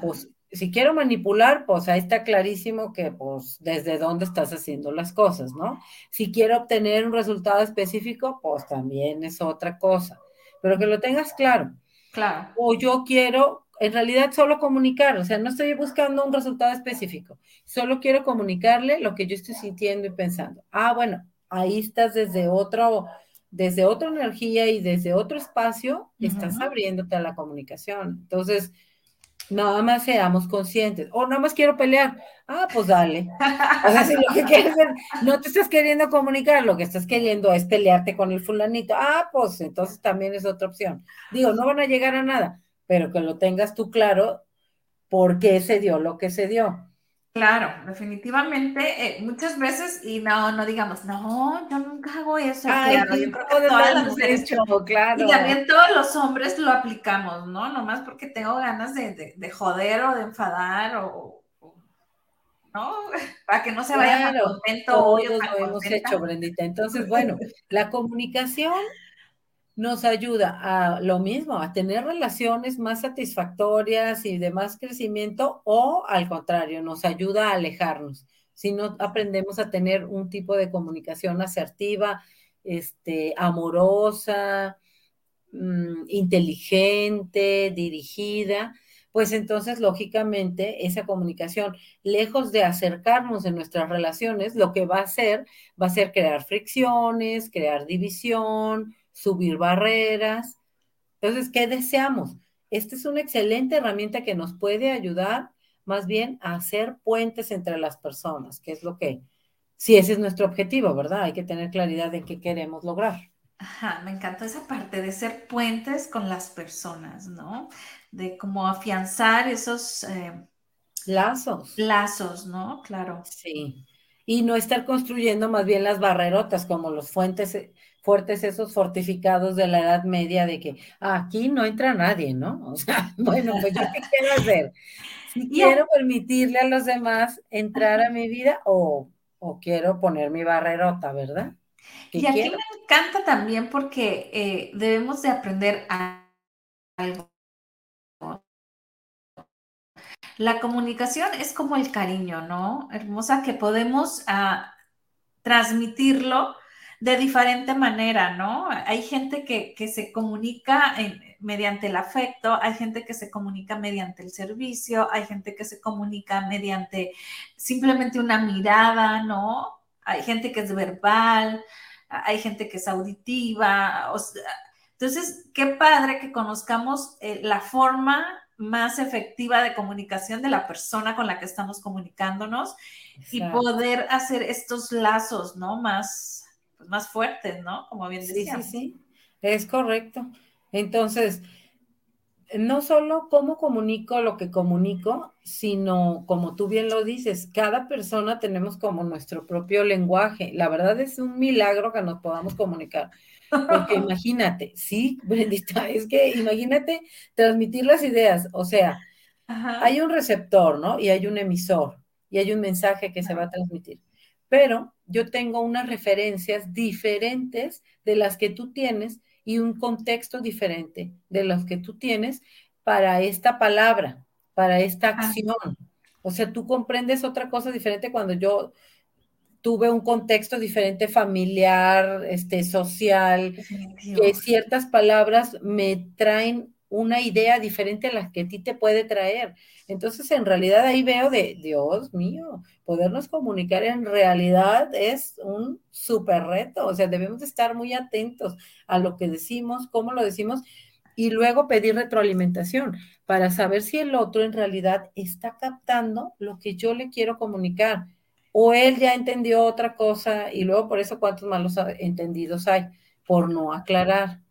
C: Pues si quiero manipular, pues ahí está clarísimo que pues desde dónde estás haciendo las cosas, ¿no? Si quiero obtener un resultado específico, pues también es otra cosa, pero que lo tengas claro.
B: Claro.
C: O yo quiero, en realidad, solo comunicar, o sea, no estoy buscando un resultado específico, solo quiero comunicarle lo que yo estoy sintiendo y pensando. Ah, bueno, ahí estás desde otro desde otra energía y desde otro espacio, estás abriéndote a la comunicación. Entonces, Nada más seamos conscientes. O nada más quiero pelear. Ah, pues dale. O sea, si lo que quieres es, no te estás queriendo comunicar, lo que estás queriendo es pelearte con el fulanito. Ah, pues entonces también es otra opción. Digo, no van a llegar a nada, pero que lo tengas tú claro por qué se dio lo que se dio.
B: Claro, definitivamente, eh, muchas veces, y no, no digamos, no, yo nunca hago eso.
C: claro, yo creo que todas las mujeres,
B: claro. Y también todos los hombres lo aplicamos, ¿no? Nomás porque tengo ganas de, de, joder o de enfadar o, ¿no? <laughs> Para que no se vaya
C: claro, contento. Todos lo hemos hecho, Brendita. Entonces, bueno, la comunicación nos ayuda a lo mismo, a tener relaciones más satisfactorias y de más crecimiento o al contrario, nos ayuda a alejarnos. Si no aprendemos a tener un tipo de comunicación asertiva, este, amorosa, mm, inteligente, dirigida, pues entonces lógicamente esa comunicación, lejos de acercarnos en nuestras relaciones, lo que va a hacer va a ser crear fricciones, crear división, subir barreras. Entonces, ¿qué deseamos? Esta es una excelente herramienta que nos puede ayudar más bien a hacer puentes entre las personas, que es lo que, si ese es nuestro objetivo, ¿verdad? Hay que tener claridad de qué queremos lograr.
B: Ajá, me encantó esa parte de ser puentes con las personas, ¿no? De cómo afianzar esos eh,
C: lazos.
B: Lazos, ¿no? Claro.
C: Sí. Y no estar construyendo más bien las barrerotas como los fuentes, fuertes esos fortificados de la Edad Media de que aquí no entra nadie, ¿no? O sea, <laughs> bueno, pues yo qué quiero hacer. Si quiero permitirle a los demás entrar a mi vida o, quiero poner mi barrerota, ¿verdad?
B: Y aquí me encanta también porque eh, debemos de aprender algo. La comunicación es como el cariño, ¿no? Hermosa, que podemos ah, transmitirlo de diferente manera, ¿no? Hay gente que, se comunica mediante el afecto, hay gente que se comunica mediante el servicio, hay gente que se comunica mediante simplemente una mirada, ¿no? Hay gente que es verbal, hay gente que es auditiva. entonces, qué padre que conozcamos eh, la forma más efectiva de comunicación de la persona con la que estamos comunicándonos y poder hacer estos lazos, ¿no? Más, pues, más fuertes, ¿no? Como bien decía.
C: Sí, sí, sí, es correcto. Entonces, no solo cómo comunico lo que comunico, sino como tú bien lo dices, cada persona tenemos como nuestro propio lenguaje. La verdad es un milagro que nos podamos comunicar. Porque <laughs> imagínate, sí, Brendita, es que imagínate transmitir las ideas. O sea, hay un receptor, ¿no? Y hay un emisor, y hay un mensaje que se va a transmitir pero yo tengo unas referencias diferentes de las que tú tienes y un contexto diferente de los que tú tienes para esta palabra, para esta acción. O sea, tú comprendes otra cosa diferente cuando yo tuve un contexto diferente familiar, este, social, que ciertas palabras me traen una idea diferente a la que a ti te puede traer. Entonces, en realidad ahí veo de, Dios mío, podernos comunicar en realidad es un súper reto. O sea, debemos estar muy atentos a lo que decimos, cómo lo decimos y luego pedir retroalimentación para saber si el otro en realidad está captando lo que yo le quiero comunicar o él ya entendió otra cosa y luego por eso cuántos malos entendidos hay por no aclarar.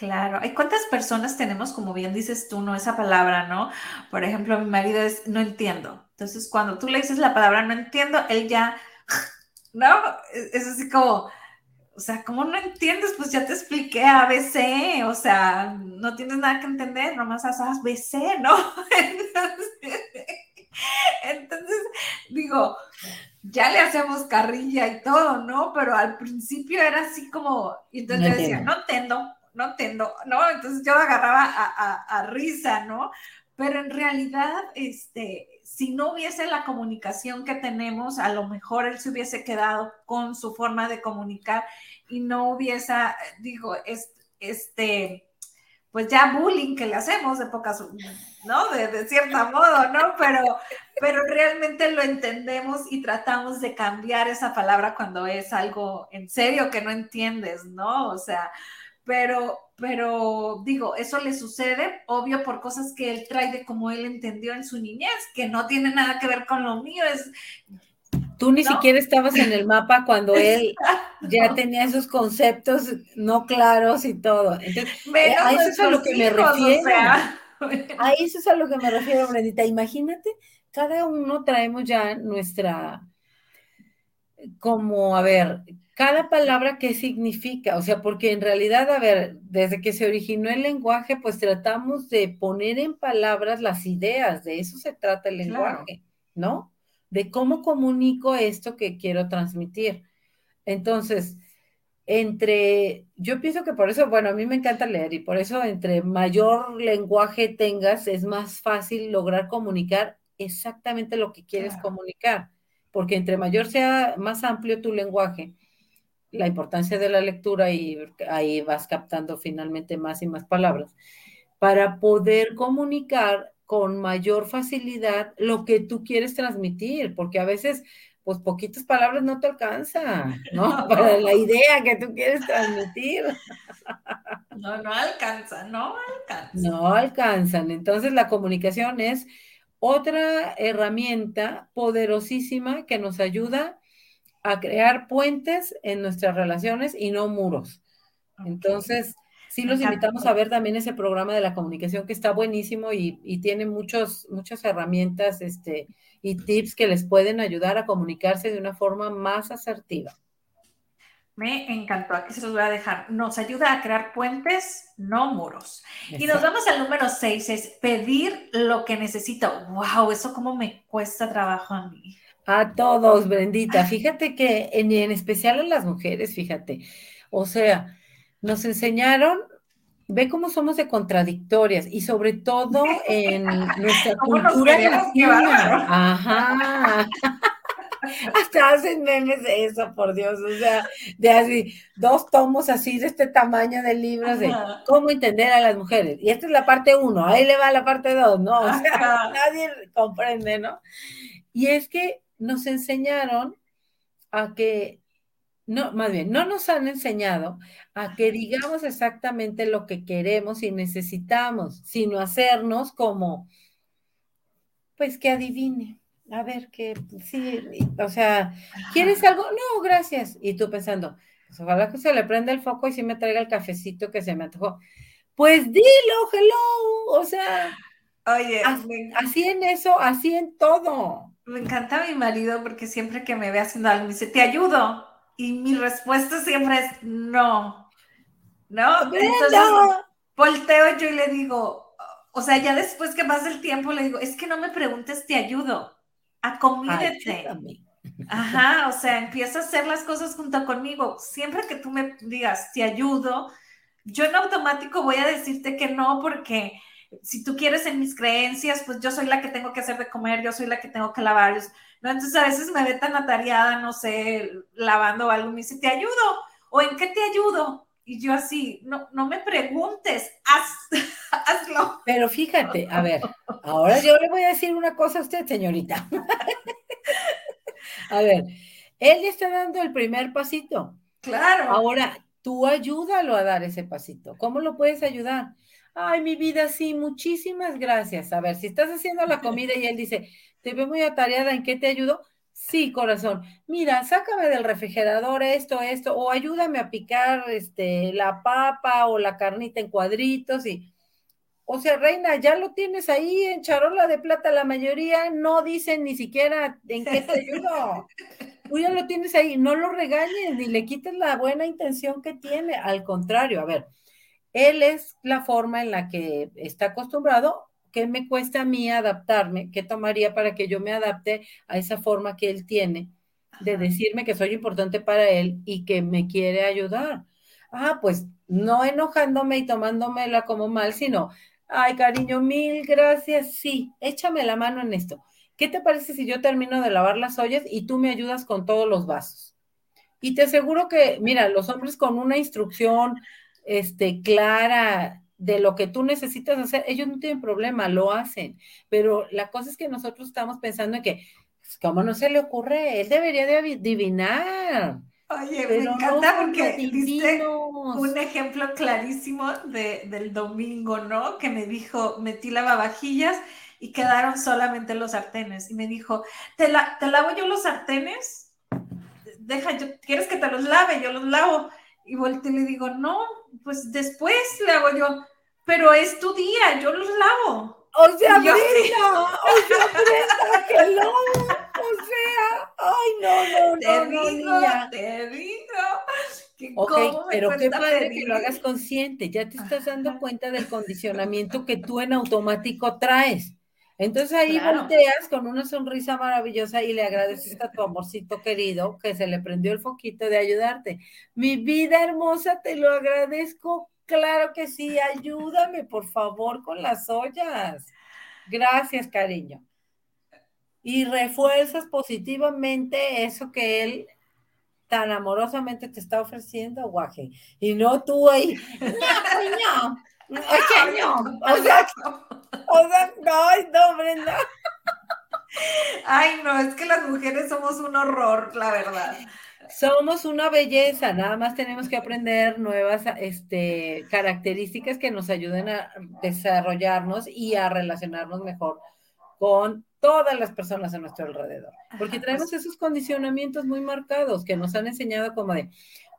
B: Claro, ¿hay cuántas personas tenemos, como bien dices tú, no esa palabra, ¿no? Por ejemplo, mi marido es no entiendo. Entonces, cuando tú le dices la palabra no entiendo, él ya, <laughs> ¿no? Es así como, o sea, ¿cómo no entiendes? Pues ya te expliqué ABC, o sea, no tienes nada que entender, nomás haces BC, ¿no? <laughs> Entonces, digo, ya le hacemos carrilla y todo, ¿no? Pero al principio era así como, y entonces yo decía, no entiendo, no entiendo, ¿no? Entonces yo agarraba a, risa, ¿no? Pero en realidad, este, si no hubiese la comunicación que tenemos, a lo mejor él se hubiese quedado con su forma de comunicar y no hubiese, digo, este, pues ya bullying que le hacemos de pocas, ¿no? De, de cierto modo, ¿no? Pero, pero realmente lo entendemos y tratamos de cambiar esa palabra cuando es algo en serio que no entiendes, ¿no? O sea, pero, pero digo, eso le sucede, obvio, por cosas que él trae de como él entendió en su niñez, que no tiene nada que ver con lo mío, es...
C: Tú ni siquiera estabas en el mapa cuando <laughs> él ya tenía esos conceptos no claros y todo. Entonces, eh, a eso es a lo que me refiero. A <laughs> eso es a lo que me refiero, Brendita. Imagínate, cada uno traemos ya nuestra, como, a ver, cada palabra qué significa, o sea, porque en realidad, a ver, desde que se originó el lenguaje, pues tratamos de poner en palabras las ideas, de eso se trata el lenguaje, ¿no? De cómo comunico esto que quiero transmitir. Entonces, entre, yo pienso que por eso, bueno, a mí me encanta leer y por eso entre mayor lenguaje tengas, es más fácil lograr comunicar exactamente lo que quieres comunicar, porque entre mayor sea más amplio tu lenguaje, la importancia de la lectura y ahí vas captando finalmente más y más palabras, para poder comunicar con mayor facilidad lo que tú quieres transmitir, porque a veces, pues poquitas palabras no te alcanzan, ¿no? <laughs> Para la idea que tú quieres transmitir.
B: No, no alcanza, no alcanza.
C: No alcanzan. Entonces la comunicación es otra herramienta poderosísima que nos ayuda a crear puentes en nuestras relaciones y no muros. Entonces, sí los invitamos a ver también ese programa de la comunicación que está buenísimo y, tiene muchos, muchas herramientas este, y tips que les pueden ayudar a comunicarse de una forma más asertiva.
B: Me encantó, aquí se los voy a dejar. Nos ayuda a crear puentes, no muros. Y nos vamos al número seis, es pedir lo que necesito. ¡Wow! Eso como me cuesta trabajo a mí.
C: A todos, Brendita. Fíjate que en, en especial a las mujeres, fíjate. O sea, nos enseñaron, ve cómo somos de contradictorias y sobre todo en nuestra <laughs> cultura latina. Ajá. <laughs> Hasta hacen memes de eso, por Dios. O sea, de así, dos tomos así de este tamaño de libros de cómo entender a las mujeres. Y esta es la parte uno, ahí le va la parte dos, ¿no? O sea, <laughs> nadie comprende, ¿no? Y es que nos enseñaron a que, no, más bien, no nos han enseñado a que digamos exactamente lo que queremos y necesitamos, sino hacernos como, pues que adivine. A ver, que sí, o sea, ¿quieres algo? No, gracias. Y tú pensando, pues ojalá que se le prenda el foco y si me traiga el cafecito que se me antojó. Pues dilo, hello, o sea, Oye, así en eso, así en todo
B: me encanta mi marido porque siempre que me ve haciendo algo me dice, te ayudo. Y mi respuesta siempre es no. ¿No? Entonces volteo yo y le digo, o sea, ya después que pasa el tiempo le digo, es que no me preguntes, te ayudo. Acomídete. Ajá, o sea, empieza a hacer las cosas junto conmigo. Siempre que tú me digas, te ayudo, yo en automático voy a decirte que no porque si tú quieres en mis creencias, pues yo soy la que tengo que hacer de comer, yo soy la que tengo que lavar. ¿no? Entonces a veces me ve tan atareada, no sé, lavando algo, me dice, ¿te ayudo? ¿O en qué te ayudo? Y yo así, no, no me preguntes, haz, <laughs> hazlo.
C: Pero fíjate, a <laughs> ver, ahora yo le voy a decir una cosa a usted, señorita. <laughs> a ver, él está dando el primer pasito.
B: Claro.
C: Ahora, tú ayúdalo a dar ese pasito. ¿Cómo lo puedes ayudar? Ay, mi vida, sí, muchísimas gracias. A ver, si estás haciendo la <laughs> comida y él dice, te veo muy atareada, ¿en qué te ayudo? Sí, corazón. Mira, sácame del refrigerador esto, esto, o ayúdame a picar este, la papa o la carnita en cuadritos y. O sea, reina, ya lo tienes ahí en charola de plata, la mayoría no dicen ni siquiera en qué te ayudo. Tú ya lo tienes ahí, no lo regañes ni le quites la buena intención que tiene. Al contrario, a ver, él es la forma en la que está acostumbrado. ¿Qué me cuesta a mí adaptarme? ¿Qué tomaría para que yo me adapte a esa forma que él tiene de decirme que soy importante para él y que me quiere ayudar? Ah, pues no enojándome y tomándomela como mal, sino, ay, cariño, mil gracias, sí, échame la mano en esto. ¿Qué te parece si yo termino de lavar las ollas y tú me ayudas con todos los vasos? Y te aseguro que, mira, los hombres con una instrucción, este, clara de lo que tú necesitas hacer, ellos no tienen problema, lo hacen. Pero la cosa es que nosotros estamos pensando en que, pues, ¿cómo no se le ocurre? Él debería de adivinar.
B: Oye, me encanta porque diste un ejemplo clarísimo de, del domingo, ¿no? Que me dijo, metí lavavajillas y quedaron solamente los sartenes. Y me dijo, ¿te, la, ¿te lavo yo los sartenes? Deja, yo, ¿quieres que te los lave? Yo los lavo. Y volteé y le digo, no, pues después le hago yo, pero es tu día, yo los lavo.
C: O sea, Brenda, o sea, Brenda, que no, o sea, ay, no, no,
B: te no, digo, no, Te digo,
C: ok, pero qué padre que lo hagas consciente, ya te estás dando cuenta del condicionamiento que tú en automático traes. Entonces ahí volteas con una sonrisa maravillosa y le agradeces a tu amorcito querido que se le prendió el foquito de ayudarte. Mi vida hermosa, te lo agradezco. Claro que sí, ayúdame por favor con las ollas. Gracias, cariño. Y refuerzas positivamente eso que él tan amorosamente te está ofreciendo, guaje. Y no tú ahí, <laughs> no, no, no, o sea, o sea, no, no, Brenda.
B: Ay, no, es que las mujeres somos un horror, la verdad.
C: Somos una belleza, nada más tenemos que aprender nuevas este, características que nos ayuden a desarrollarnos y a relacionarnos mejor con todas las personas a nuestro alrededor. Porque traemos esos condicionamientos muy marcados que nos han enseñado como de,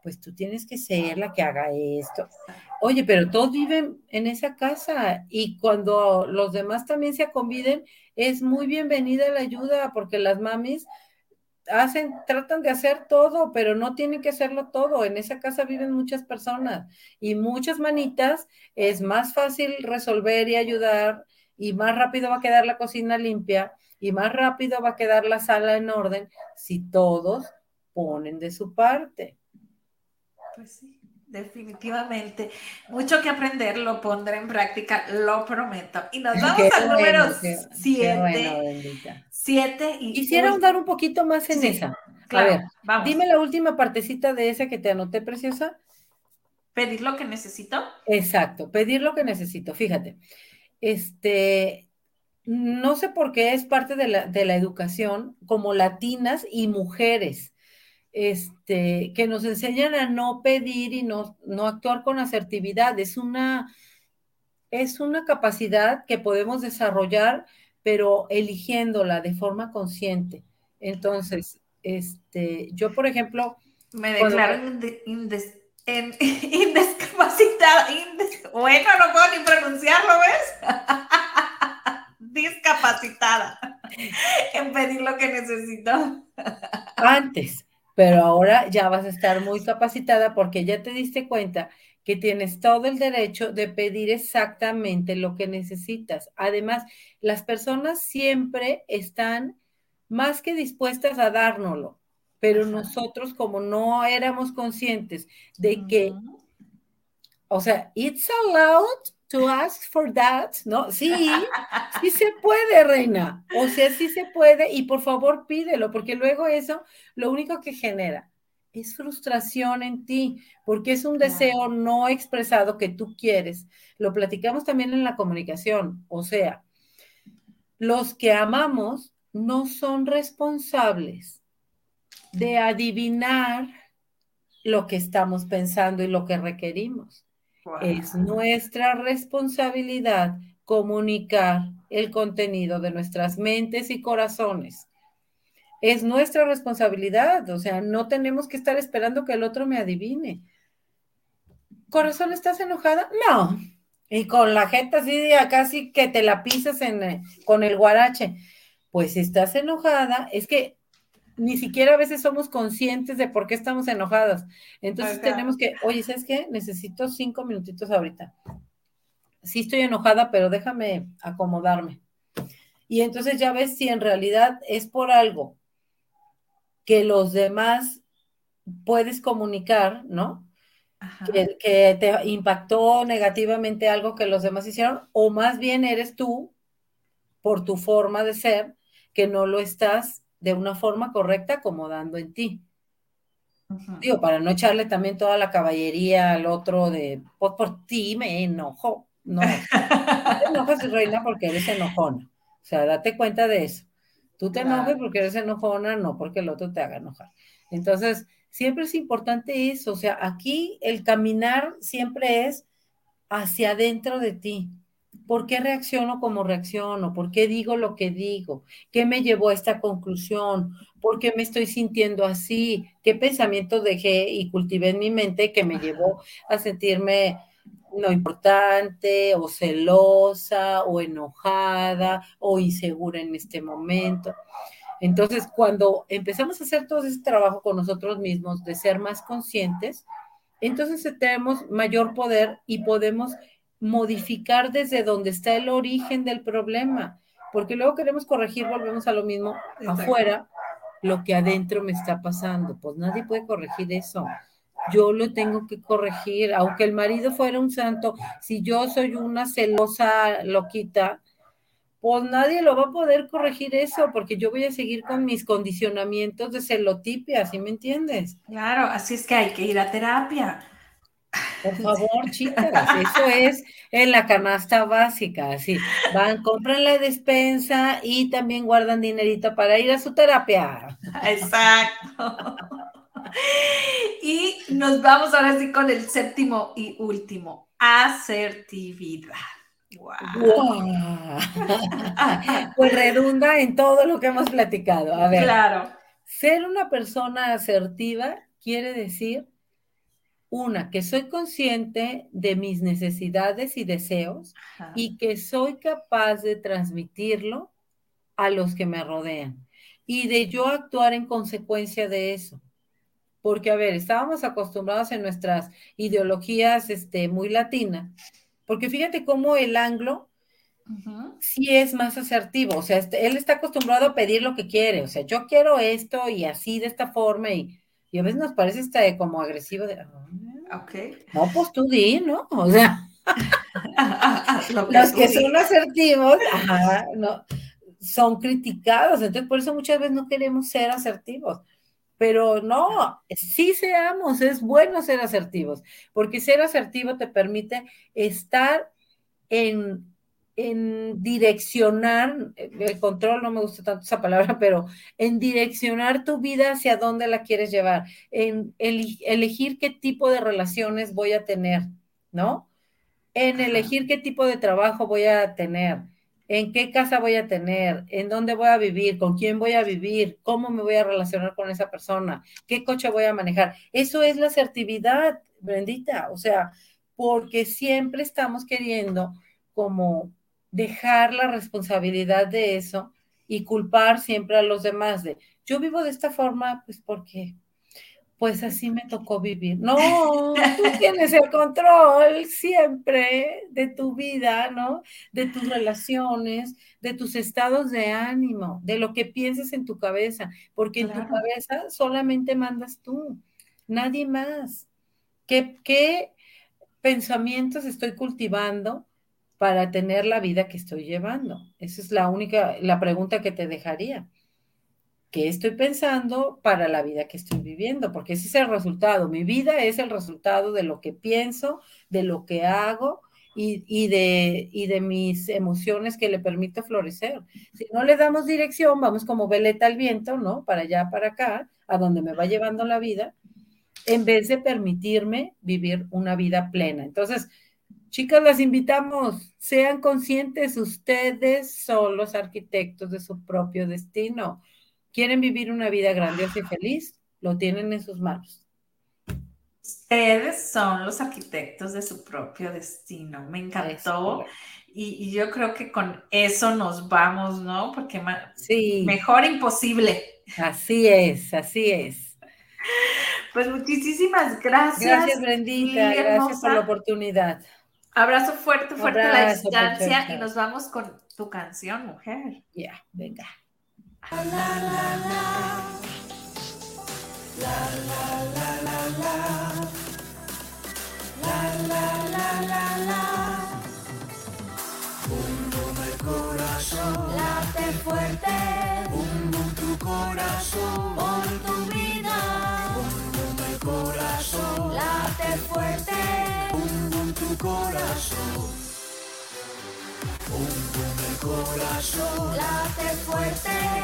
C: pues tú tienes que ser la que haga esto. Oye, pero todos viven en esa casa y cuando los demás también se conviden, es muy bienvenida la ayuda porque las mamis hacen, tratan de hacer todo, pero no tienen que hacerlo todo. En esa casa viven muchas personas y muchas manitas es más fácil resolver y ayudar y más rápido va a quedar la cocina limpia y más rápido va a quedar la sala en orden si todos ponen de su parte.
B: Pues sí, definitivamente. Mucho que aprender, lo pondré en práctica, lo prometo. Y nos vamos al número 7. Siete y
C: Quisiera ahondar un poquito más en esa. a ver, dime la última partecita de esa que te anoté, preciosa.
B: ¿Pedir lo que necesito?
C: Exacto, pedir lo que necesito. Fíjate, este, no sé por qué es parte de la, de la educación como latinas y mujeres este, que nos enseñan a no pedir y no, no actuar con asertividad. Es una, es una capacidad que podemos desarrollar, pero eligiéndola de forma consciente. Entonces, este, yo, por ejemplo...
B: Me declaro <laughs> indiscapacitada. bueno, no puedo ni pronunciarlo, ¿ves? <laughs> Discapacitada en pedir lo que necesito.
C: Antes, pero ahora ya vas a estar muy capacitada porque ya te diste cuenta que tienes todo el derecho de pedir exactamente lo que necesitas. Además, las personas siempre están más que dispuestas a dárnoslo, pero nosotros como no éramos conscientes de que, o sea, it's allowed to ask for that, ¿no? Sí, sí se puede, reina. O sea, sí se puede y por favor pídelo, porque luego eso lo único que genera es frustración en ti, porque es un deseo no expresado que tú quieres. Lo platicamos también en la comunicación, o sea, los que amamos no son responsables de adivinar lo que estamos pensando y lo que requerimos. Es nuestra responsabilidad comunicar el contenido de nuestras mentes y corazones. Es nuestra responsabilidad, o sea, no tenemos que estar esperando que el otro me adivine. Corazón, ¿estás enojada? No. Y con la jeta así, casi que te la pisas eh, con el guarache. Pues si estás enojada, es que ni siquiera a veces somos conscientes de por qué estamos enojadas. Entonces tenemos que, oye, ¿sabes qué? Necesito cinco minutitos ahorita. Sí estoy enojada, pero déjame acomodarme. Y entonces ya ves si en realidad es por algo que los demás puedes comunicar, ¿no? Que, que, te impactó negativamente algo que los demás hicieron, o más bien eres tú, por tu forma de ser, que no lo estás de una forma correcta acomodando en ti. Digo, para no echarle también toda la caballería al otro de, pues por ti me enojo. No, no te enojas, <laughs> reina, porque eres enojona. O sea, date cuenta de eso. Tú te enojes porque eres enojona, no porque el otro te haga enojar. Entonces, siempre es importante eso, o sea, aquí el caminar siempre es hacia adentro de ti. ¿Por qué reacciono como reacciono? ¿Por qué digo lo que digo? ¿Qué me llevó a esta conclusión? ¿Por qué me estoy sintiendo así? ¿Qué pensamientos dejé y cultivé en mi mente que me llevó a sentirme no importante o celosa o enojada o insegura en este momento? Entonces, cuando empezamos a hacer todo ese trabajo con nosotros mismos, de ser más conscientes, entonces tenemos mayor poder y podemos modificar desde donde está el origen del problema, porque luego queremos corregir, volvemos a lo mismo afuera, lo que adentro me está pasando. Pues nadie puede corregir eso. Yo lo tengo que corregir, aunque el marido fuera un santo, si yo soy una celosa loquita, pues nadie lo va a poder corregir eso, porque yo voy a seguir con mis condicionamientos de celotipia, ¿sí me entiendes?
B: Claro, así es que hay que ir a terapia.
C: Por favor, chicas, eso es en la canasta básica, así. Van, compran la despensa y también guardan dinerito para ir a su terapia.
B: Exacto. Y nos vamos ahora sí con el séptimo y último, asertividad.
C: Wow. Pues redunda en todo lo que hemos platicado. A ver.
B: Claro.
C: Ser una persona asertiva quiere decir una, que soy consciente de mis necesidades y deseos y que soy capaz de transmitirlo a los que me rodean y de yo actuar en consecuencia de eso. Porque, a ver, estábamos acostumbrados en nuestras ideologías este, muy latinas, porque fíjate cómo el anglo sí es más asertivo, o sea, este, él está acostumbrado a pedir lo que quiere, o sea, yo quiero esto y así de esta forma y, y a veces nos parece este, como agresivo de, no, pues tú di, ¿no? <laughs> O sea, <laughs> los que son asertivos, no, son criticados, entonces por eso muchas veces no queremos ser asertivos. Pero no, sí seamos, es bueno ser asertivos, porque ser asertivo te permite estar en, en direccionar, el control, no me gusta tanto esa palabra, <laughs> pero en direccionar tu vida hacia dónde la quieres llevar, en elegir qué tipo de relaciones voy a tener, ¿no? En elegir qué tipo de trabajo voy a tener, en qué casa voy a tener, en dónde voy a vivir, con quién voy a vivir, cómo me voy a relacionar con esa persona, qué coche voy a manejar. Eso es la asertividad, bendita, o sea, porque siempre estamos queriendo como dejar la responsabilidad de eso y culpar siempre a los demás de, yo vivo de esta forma, pues porque, pues así me tocó vivir. No, tú <laughs> tienes el control siempre de tu vida, ¿no? De tus relaciones, de tus estados de ánimo, de lo que pienses en tu cabeza, porque en tu cabeza solamente mandas tú, nadie más. ¿Qué, qué pensamientos estoy cultivando? Para tener la vida que estoy llevando? Esa es la única, la pregunta que te dejaría. ¿Qué estoy pensando para la vida que estoy viviendo? Porque ese es el resultado. Mi vida es el resultado de lo que pienso, de lo que hago y, de, y de mis emociones que le permito florecer. Si no le damos dirección, vamos como veleta al viento, ¿no? Para allá, para acá, a donde me va llevando la vida, en vez de permitirme vivir una vida plena. Entonces, Chicas, las invitamos, sean conscientes, ustedes son los arquitectos de su propio destino. ¿Quieren vivir una vida grandiosa y feliz? Lo tienen en sus manos.
B: Ustedes son los arquitectos de su propio destino. Me encantó. Y, yo creo que con eso nos vamos, ¿no? Porque sí. mejor imposible.
C: Así es, así es.
B: Pues muchísimas gracias.
C: Gracias, Brendita. Gracias por la oportunidad.
B: Abrazo fuerte, fuerte a la distancia y nos vamos con tu canción, mujer.
C: Ya, venga.
D: La, la, la, la. La, la, la, la, la. La, la, la, la, la. Bum, bum, el corazón. Late fuerte. Bum, bum, tu corazón. Por tu vida. Bum, bum, el corazón. Late fuerte corazón. Un, el corazón late fuerte.